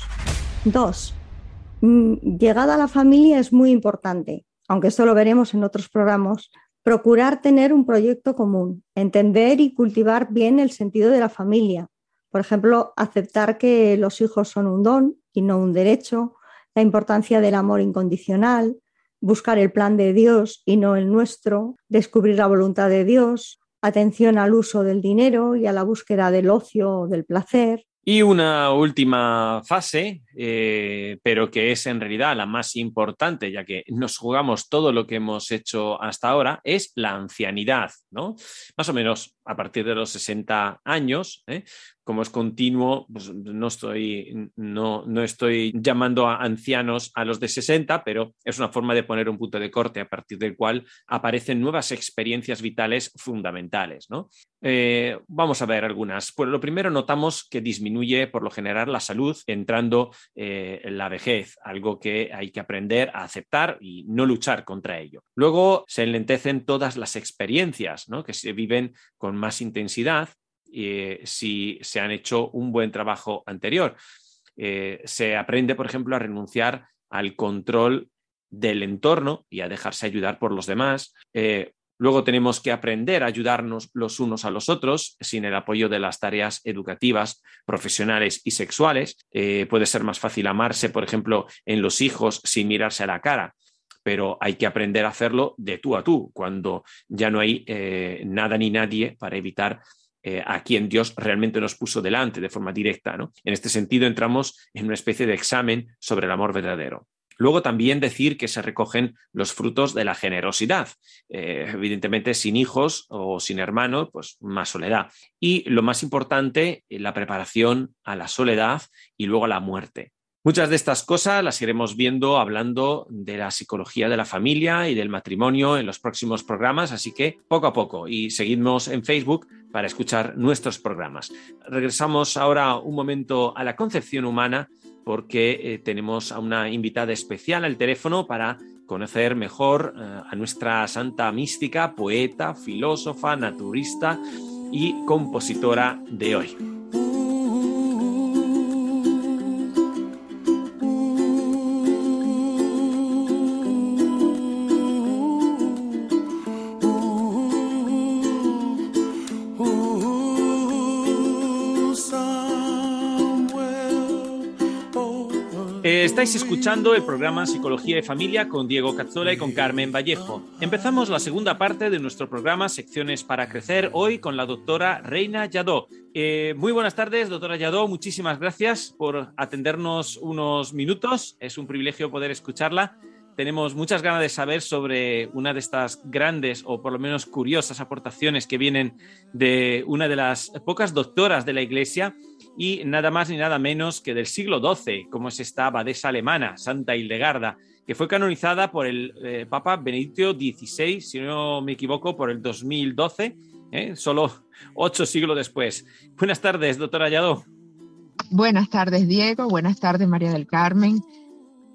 Dos, mm, llegada a la familia es muy importante aunque esto lo veremos en otros programas, procurar tener un proyecto común, entender y cultivar bien el sentido de la familia. Por ejemplo, aceptar que los hijos son un don y no un derecho, la importancia del amor incondicional, buscar el plan de Dios y no el nuestro, descubrir la voluntad de Dios, atención al uso del dinero y a la búsqueda del ocio o del placer, y una última fase, eh, pero que es en realidad la más importante, ya que nos jugamos todo lo que hemos hecho hasta ahora, es la ancianidad, ¿no? Más o menos a partir de los 60 años, ¿eh? Como es continuo, pues no estoy, llamando a ancianos a los de 60, pero es una forma de poner un punto de corte a partir del cual aparecen nuevas experiencias vitales fundamentales. ¿no? Eh, vamos a ver algunas. Pues lo primero, notamos que disminuye por lo general la salud entrando eh, en la vejez, algo que hay que aprender a aceptar y no luchar contra ello. Luego se enlentecen todas las experiencias ¿no? que se viven con más intensidad eh, si se han hecho un buen trabajo anterior. Eh, se aprende, por ejemplo, a renunciar al control del entorno y a dejarse ayudar por los demás. Eh, luego tenemos que aprender a ayudarnos los unos a los otros sin el apoyo de las tareas educativas, profesionales y sexuales. puede ser más fácil amarse, por ejemplo, en los hijos sin mirarse a la cara pero hay que aprender a hacerlo de tú a tú, cuando ya no hay nada ni nadie para evitar eh, a quien Dios realmente nos puso delante de forma directa. ¿no? En este sentido, entramos en una especie de examen sobre el amor verdadero. Luego también decir que se recogen los frutos de la generosidad. Eh, evidentemente, sin hijos o sin hermanos, pues más soledad. Y lo más importante, eh, la preparación a la soledad y luego a la muerte. Muchas de estas cosas las iremos viendo hablando de la psicología de la familia y del matrimonio en los próximos programas, así que poco a poco y seguidnos en Facebook para escuchar nuestros programas. Regresamos ahora un momento a la concepción humana porque eh, tenemos a una invitada especial al teléfono para conocer mejor eh, a nuestra santa mística, poeta, filósofa, naturista y compositora de hoy. Estáis escuchando el programa Psicología y Familia con Diego Cazzola y con Carmen Vallejo. Empezamos la segunda parte de nuestro programa Secciones para Crecer, hoy con la doctora Reina Yadó. Eh, muy buenas tardes, doctora Yadó. Muchísimas gracias por atendernos unos minutos. Es un privilegio poder escucharla. Tenemos muchas ganas de saber sobre una de estas grandes o por lo menos curiosas aportaciones que vienen de una de las pocas doctoras de la Iglesia y nada más ni nada menos que del siglo XII, como es esta abadesa alemana, Santa Hildegarda, que fue canonizada por el eh, Papa Benedicto XVI, si no me equivoco, por el 2012, ¿eh? solo ocho siglos después. Buenas tardes, doctora Ayado. Buenas tardes, Diego. Buenas tardes, María del Carmen.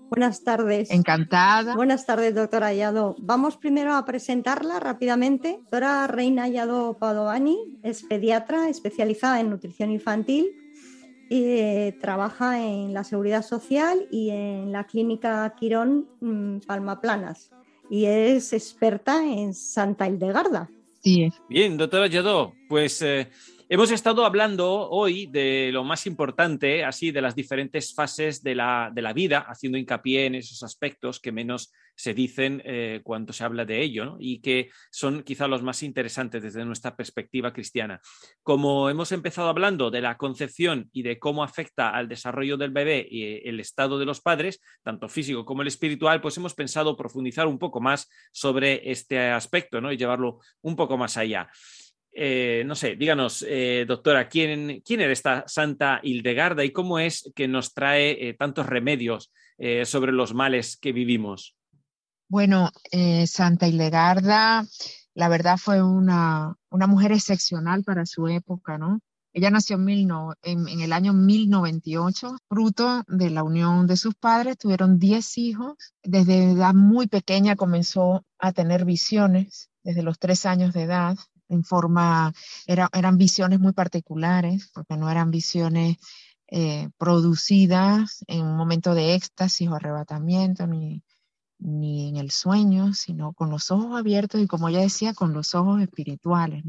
Buenas tardes. Encantada. Buenas tardes, doctora Ayado. Vamos primero a presentarla rápidamente. Doctora Reina Ayado Padovani es pediatra especializada en nutrición infantil eh, trabaja en la seguridad social y en la clínica Quirón mm, Palmaplanas y es experta en Santa Hildegarda. Sí. Bien, doctora Yadó, pues eh, Hemos estado hablando hoy de lo más importante, así de las diferentes fases de la, vida, haciendo hincapié en esos aspectos que menos se dicen eh, cuando se habla de ello y que son quizá los más interesantes desde nuestra perspectiva cristiana. Como hemos empezado hablando de la concepción y de cómo afecta al desarrollo del bebé y el estado de los padres, tanto físico como el espiritual, pues hemos pensado profundizar un poco más sobre este aspecto ¿no? y llevarlo un poco más allá. Eh, no sé, díganos, eh, doctora, ¿quién, ¿quién, era esta Santa Hildegarda y cómo es que nos trae eh, tantos remedios sobre los males que vivimos? Bueno, Santa Hildegarda, la verdad fue una, una, mujer excepcional para su época, ¿no? Ella nació en, mil en, en, el año 1098, fruto de la unión de sus padres, tuvieron 10 hijos, desde edad muy pequeña comenzó a tener visiones, desde los 3 años de edad, en forma, eran visiones muy particulares, porque no eran visiones eh, producidas en un momento de éxtasis o arrebatamiento, ni, ni en el sueño, sino con los ojos abiertos y como ella decía, con los ojos espirituales.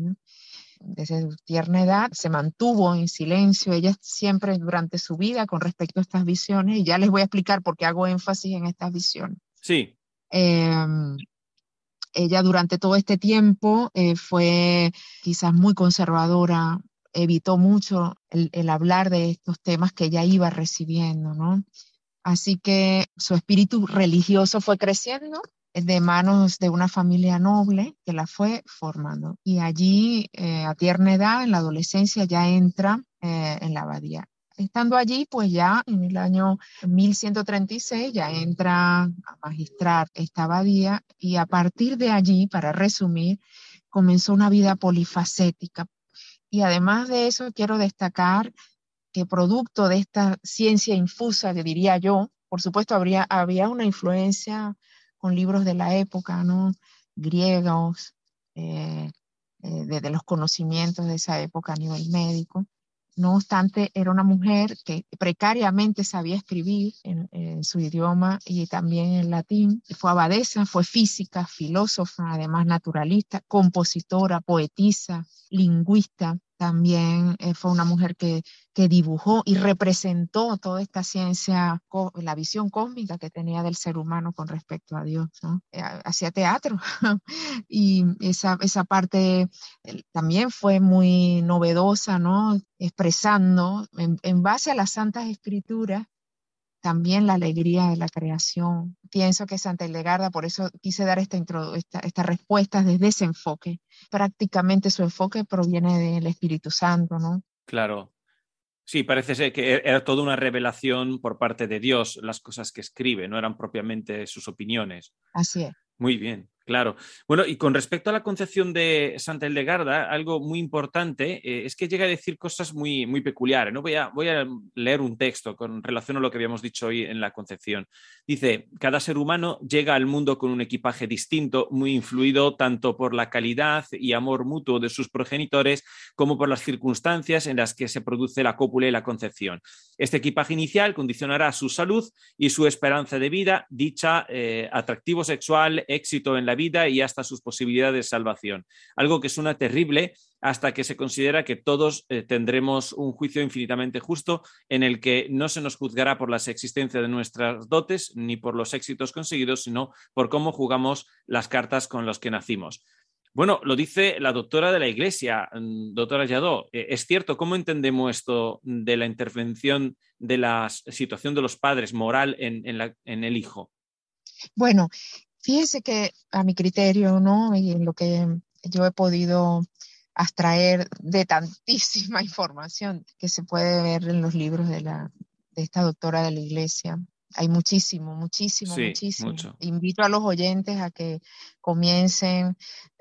Desde su tierna edad se mantuvo en silencio, ella siempre durante su vida con respecto a estas visiones, y ya les voy a explicar por qué hago énfasis en estas visiones. Sí. Em, ella durante todo este tiempo eh, fue quizás muy conservadora, evitó mucho el, hablar de estos temas que ella iba recibiendo, ¿no? Así que su espíritu religioso fue creciendo de manos de una familia noble que la fue formando. Y allí, eh, a tierna edad, en la adolescencia, ya entra eh, en la abadía. Estando allí, pues ya en el año 1136 ya entra a magistrar esta abadía y a partir de allí, para resumir, comenzó una vida polifacética. Y además de eso, quiero destacar que producto de esta ciencia infusa, que diría yo, por supuesto habría, había una influencia con libros de la época, ¿no? Griegos, eh, eh, los conocimientos de esa época a nivel médico, no obstante, era una mujer que precariamente sabía escribir en, su idioma y también en latín. Fue abadesa, fue física, filósofa, además naturalista, compositora, poetisa, lingüista también eh, fue una mujer que, que, dibujó y representó toda esta ciencia, la visión cósmica que tenía del ser humano con respecto a Dios. Eh, hacía teatro y esa, esa parte eh, también fue muy novedosa, ¿no? expresando en, en base a las santas escrituras también la alegría de la creación. Pienso que Santa Hildegarda, por eso quise dar esta, esta, esta respuesta desde ese enfoque. Prácticamente su enfoque proviene del Espíritu Santo, ¿no? Claro. Sí, parece ser que e-, era toda una revelación por parte de Dios las cosas que escribe, no eran propiamente sus opiniones. Así es. Muy bien. Claro. Bueno, y con respecto a la concepción de Santa Hildegarda, algo muy importante eh, es que llega a decir cosas muy, muy peculiares. ¿no? Voy, a, voy a leer un texto con relación a lo que habíamos dicho hoy en la concepción. Dice, cada ser humano llega al mundo con un equipaje distinto, muy influido tanto por la calidad y amor mutuo de sus progenitores como por las circunstancias en las que se produce la cópula y la concepción. Este equipaje inicial condicionará su salud y su esperanza de vida, dicha, eh, atractivo sexual, éxito en la vida y hasta sus posibilidades de salvación. Algo que suena terrible hasta que se considera que todos eh, tendremos un juicio infinitamente justo en el que no se nos juzgará por la existencia de nuestras dotes ni por los éxitos conseguidos, sino por cómo jugamos las cartas con los que nacimos. Bueno, lo dice la doctora de la Iglesia, mm, doctora Yadó. Eh, es cierto, ¿cómo entendemos esto de la intervención de la situación de los padres moral en el hijo? Bueno, Fíjese que a mi criterio, ¿no? Y en lo que yo he podido abstraer de tantísima información que se puede ver en los libros de, la, de esta doctora de la iglesia. Hay muchísimo, muchísimo, muchísimo. Invito a los oyentes a que comiencen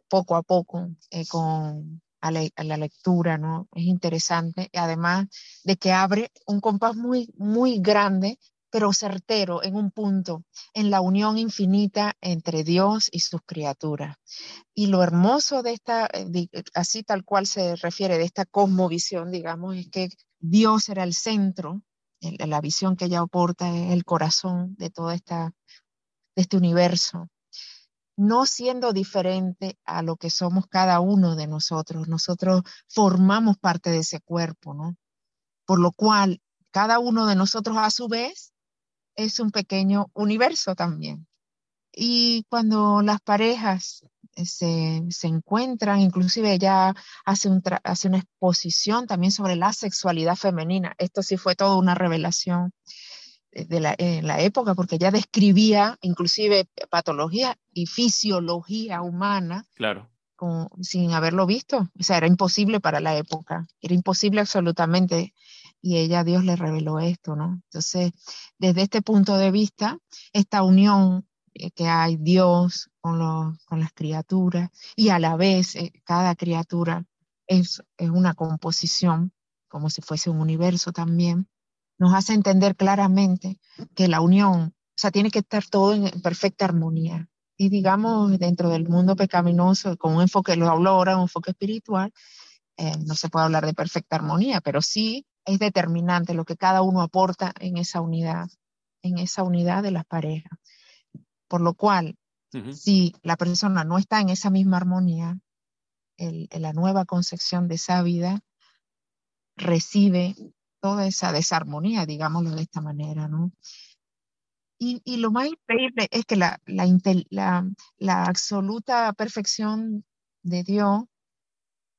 poco a poco eh, con a la, a la, lectura, ¿no? Es interesante, además de que abre un compás muy, muy grande pero certero en un punto, en la unión infinita entre Dios y sus criaturas. Y lo hermoso de esta, eh, así tal cual se refiere, de esta cosmovisión, digamos, es que Dios era el centro, la visión que ella aporta es el corazón de todo esta, de este universo, no siendo diferente a lo que somos cada uno de nosotros. Nosotros formamos parte de ese cuerpo, ¿no? Por lo cual, cada uno de nosotros a su vez es un pequeño universo también. Y cuando las parejas eh, se, encuentran, inclusive ella hace, un hace una exposición también sobre la sexualidad femenina. Esto sí fue toda una revelación de la, en la época, porque ella describía inclusive patología y fisiología humana. Claro. sin haberlo visto. O sea, era imposible para la época. Era imposible absolutamente y ella, Dios le reveló esto, ¿no? Entonces, desde este punto de vista, esta unión eh, que hay Dios con, los, con las criaturas y a la vez eh, cada criatura es, es una composición, como si fuese un universo también, nos hace entender claramente que la unión, o sea, tiene que estar todo en perfecta armonía. Y digamos, dentro del mundo pecaminoso, con un enfoque, lo hablo ahora, un enfoque espiritual, eh, no se puede hablar de perfecta armonía, pero sí es determinante lo que cada uno aporta en esa unidad, en esa unidad de las parejas. Por lo cual, si la persona no está en esa misma armonía, en la nueva concepción de esa vida recibe toda esa desarmonía, digámoslo de esta manera, ¿no? Y, y lo más increíble es que la, la, la, la absoluta perfección de Dios,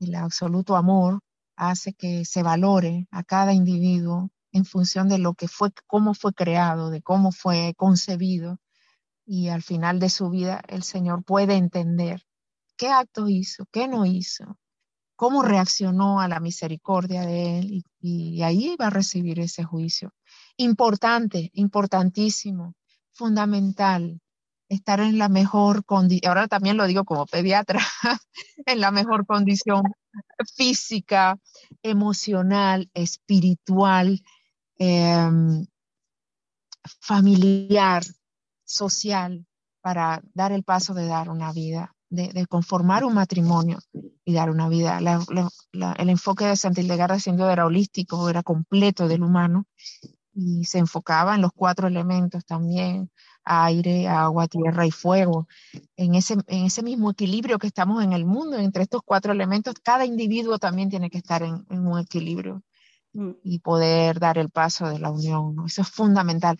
el absoluto amor, hace que se valore a cada individuo en función de lo que fue, cómo fue creado, de cómo fue concebido. Y al final de su vida el Señor puede entender qué acto hizo, qué no hizo, cómo reaccionó a la misericordia de Él y, y ahí va a recibir ese juicio. Importante, importantísimo, fundamental, estar en la mejor condición, ahora también lo digo como pediatra, en la mejor condición física, emocional, espiritual, em, familiar, social, para dar el paso de dar una vida, de, conformar un matrimonio y dar una vida. el enfoque de Santa Hildegarda siendo era holístico, era completo del humano y se enfocaba en los cuatro elementos también, aire, agua, tierra y fuego. En ese, en ese mismo equilibrio que estamos en el mundo, entre estos cuatro elementos, cada individuo también tiene que estar en, un equilibrio mm. y poder dar el paso de la unión. Eso es fundamental.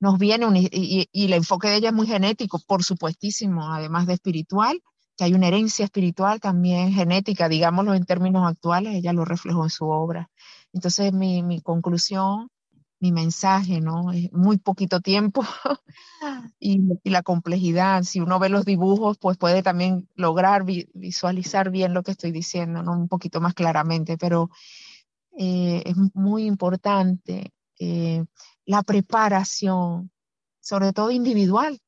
Nos viene y, y, el enfoque de ella es muy genético, por supuestísimo, además de espiritual, que hay una herencia espiritual también genética, digámoslo en términos actuales, ella lo reflejó en su obra. Entonces mi, mi conclusión mi mensaje, ¿no? Es muy poquito tiempo y, la complejidad. Si uno ve los dibujos, pues puede también lograr visualizar bien lo que estoy diciendo, ¿no? Un poquito más claramente, pero eh, es muy importante eh, la preparación, sobre todo individual,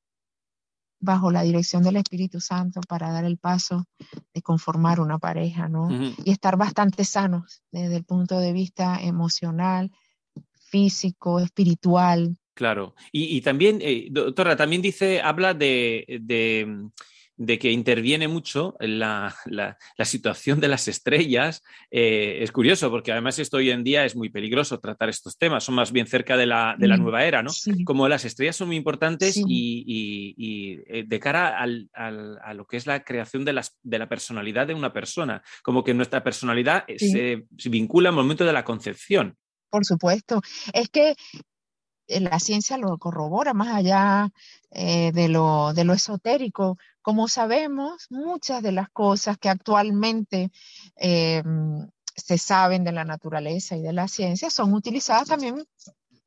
bajo la dirección del Espíritu Santo para dar el paso de conformar una pareja, ¿no? Y estar bastante sanos desde el punto de vista emocional, físico, espiritual. Claro. Y, también, eh, doctora, también dice, habla de, de que interviene mucho la, la, situación de las estrellas. Eh, es curioso porque además esto hoy en día es muy peligroso tratar estos temas, son más bien cerca de la, de la mm, nueva era, ¿no? Como las estrellas son muy importantes y, y, eh, de cara al, al, a lo que es la creación de, las, de la personalidad de una persona, como que nuestra personalidad se, se vincula al momento de la concepción. Por supuesto. Es que eh, la ciencia lo corrobora más allá eh, de, lo, de, lo, esotérico. Como sabemos, muchas de las cosas que actualmente eh, se saben de la naturaleza y de la ciencia son utilizadas también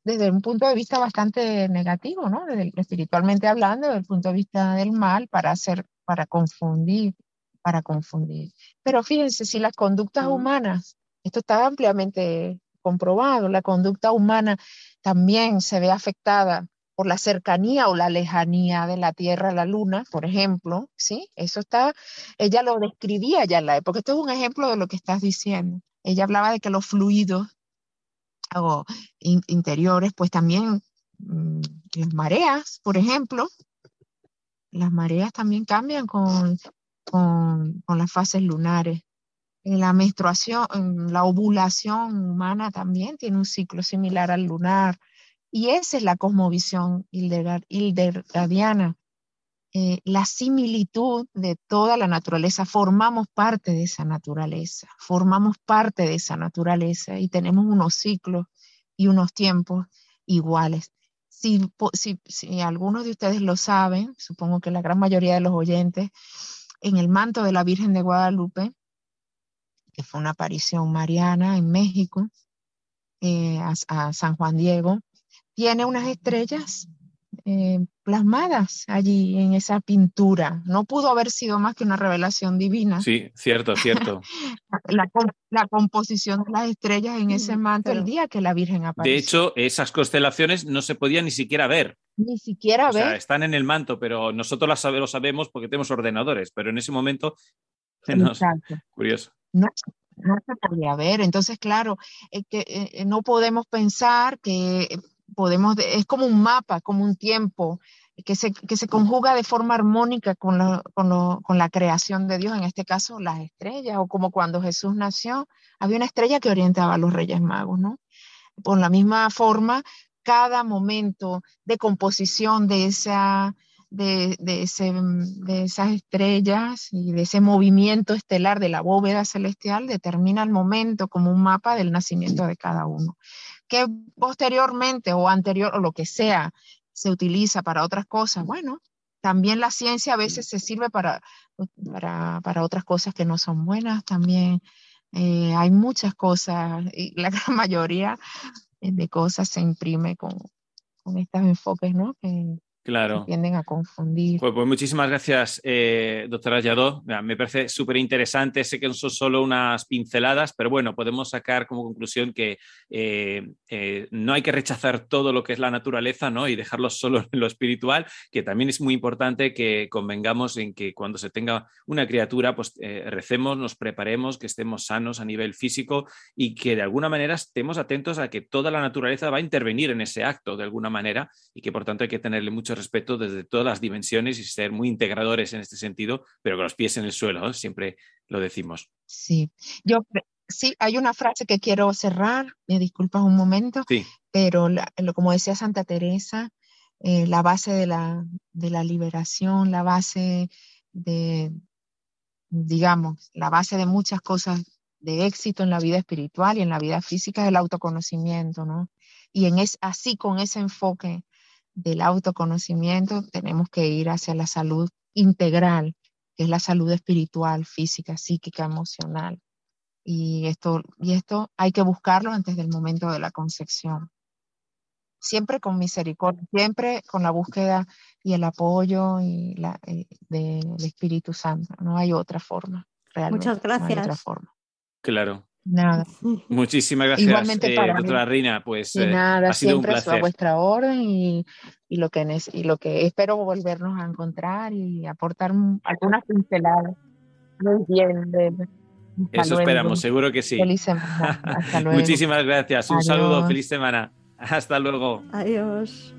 desde un punto de vista bastante negativo, ¿no? Desde, espiritualmente hablando, desde el punto de vista del mal, para hacer, para confundir, para confundir. Pero fíjense, si las conductas humanas, esto está ampliamente comprobado, la conducta humana también se ve afectada por la cercanía o la lejanía de la Tierra a la Luna, por ejemplo, ¿sí? Eso está, ella lo describía ya en la época. Esto es un ejemplo de lo que estás diciendo. Ella hablaba de que los fluidos o interiores, pues también mm, las mareas, por ejemplo, las mareas también cambian con, con, con las fases lunares. La menstruación, la ovulación humana también tiene un ciclo similar al lunar. Y esa es la cosmovisión hilderadiana. Eh, la similitud de toda la naturaleza, formamos parte de esa naturaleza, formamos parte de esa naturaleza y tenemos unos ciclos y unos tiempos iguales. Si, si, si algunos de ustedes lo saben, supongo que la gran mayoría de los oyentes, en el manto de la Virgen de Guadalupe que fue una aparición mariana en México, eh, a, San Juan Diego, tiene unas estrellas eh, plasmadas allí en esa pintura. No pudo haber sido más que una revelación divina. Sí, cierto, cierto. la, composición de las estrellas en ese manto el día que la Virgen apareció. De hecho, esas constelaciones no se podían ni siquiera ver. Ni siquiera ver. Sea, están en el manto, pero nosotros las lo sabemos porque tenemos ordenadores, pero en ese momento... Curioso no, no se podía ver. Entonces, claro, es que eh, no podemos pensar que podemos, es como un mapa, como un tiempo, que se, que se conjuga de forma armónica con, con, la creación de Dios, en este caso las estrellas, o como cuando Jesús nació, había una estrella que orientaba a los Reyes Magos, ¿no? Por la misma forma, cada momento de composición de esa de, ese, de esas estrellas y de ese movimiento estelar de la bóveda celestial determina el momento como un mapa del nacimiento de cada uno. Que posteriormente o anterior o lo que sea se utiliza para otras cosas, bueno, también la ciencia a veces se sirve para, para, otras cosas que no son buenas, también eh, hay muchas cosas y la gran mayoría de cosas se imprime con, con estos enfoques, ¿no? Que, Claro. tienden a confundir. Pues, pues muchísimas gracias, eh, doctora Yadó. Me parece súper interesante. Sé que son solo unas pinceladas, pero bueno, podemos sacar como conclusión que eh, eh, no hay que rechazar todo lo que es la naturaleza ¿no? y dejarlo solo en lo espiritual, que también es muy importante que convengamos en que cuando se tenga una criatura, pues recemos, nos preparemos, que estemos sanos a nivel físico y que de alguna manera estemos atentos a que toda la naturaleza va a intervenir en ese acto de alguna manera y que por tanto hay que tenerle mucho respeto desde todas las dimensiones y ser muy integradores en este sentido, pero con los pies en el suelo, siempre lo decimos. Sí, yo sí, hay una frase que quiero cerrar, me disculpas un momento, pero como decía Santa Teresa, eh, la base de la, de la liberación, la base de, digamos, la base de muchas cosas de éxito en la vida espiritual y en la vida física es el autoconocimiento, ¿no? Y en es, así con ese enfoque del autoconocimiento, tenemos que ir hacia la salud integral, que es la salud espiritual, física, psíquica, emocional. Y esto, y esto hay que buscarlo antes del momento de la concepción. siempre con misericordia, siempre con la búsqueda y el apoyo y la, eh, del Espíritu Santo. No hay otra forma, realmente. Muchas gracias. No hay otra forma. Claro. Nada. Muchísimas gracias, Igualmente eh, para mí. doctora Rina. Pues Y eh, ha sido un a placer. vuestra orden y, y lo que y lo que espero volvernos a encontrar y aportar un- algunas pinceladas. Muy bien. Hasta Eso luego. esperamos, seguro que sí. Feliz semana. Hasta luego. Muchísimas gracias. Un saludo, feliz semana. Hasta luego. Adiós.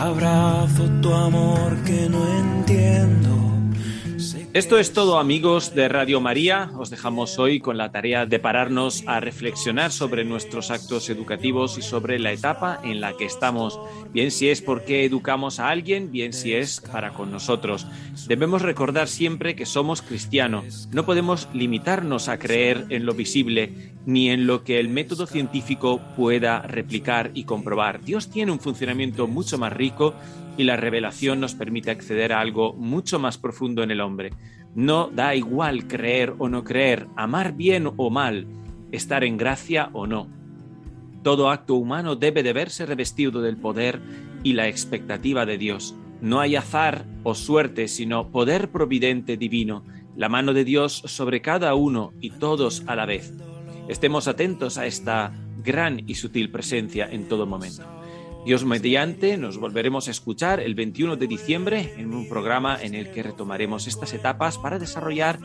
Abrazo tu amor que no entiendo. Esto es todo amigos de Radio María. Os dejamos hoy con la tarea de pararnos a reflexionar sobre nuestros actos educativos y sobre la etapa en la que estamos. Bien si es porque educamos a alguien, bien si es para con nosotros. Debemos recordar siempre que somos cristianos. No podemos limitarnos a creer en lo visible ni en lo que el método científico pueda replicar y comprobar. Dios tiene un funcionamiento mucho más rico y la revelación nos permite acceder a algo mucho más profundo en el hombre. No da igual creer o no creer, amar bien o mal, estar en gracia o no. Todo acto humano debe de verse revestido del poder y la expectativa de Dios. No hay azar o suerte, sino poder providente divino, la mano de Dios sobre cada uno y todos a la vez. Estemos atentos a esta gran y sutil presencia en todo momento. Dios mediante, nos volveremos a escuchar el 21 de diciembre en un programa en el que retomaremos estas etapas para desarrollar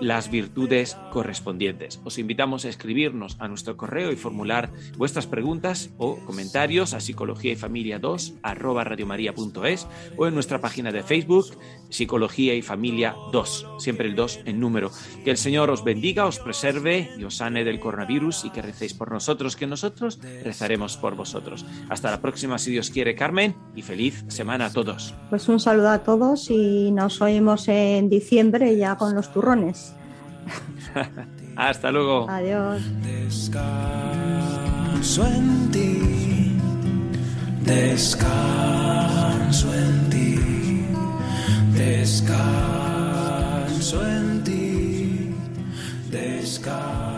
las virtudes correspondientes. Os invitamos a escribirnos a nuestro correo y formular vuestras preguntas o comentarios a psicología y familia 2 arroba radiomaria.es o en nuestra página de Facebook Psicología y Familia 2, siempre el 2 en número. Que el Señor os bendiga, os preserve y os sane del coronavirus y que recéis por nosotros, que nosotros rezaremos por vosotros. Hasta la próxima, si Dios quiere, Carmen, y feliz semana a todos. Pues un saludo a todos y nos oímos en diciembre ya con los turrones. Hasta luego. Adiós. Descanso en ti, descanso en ti, descanso en ti, descanso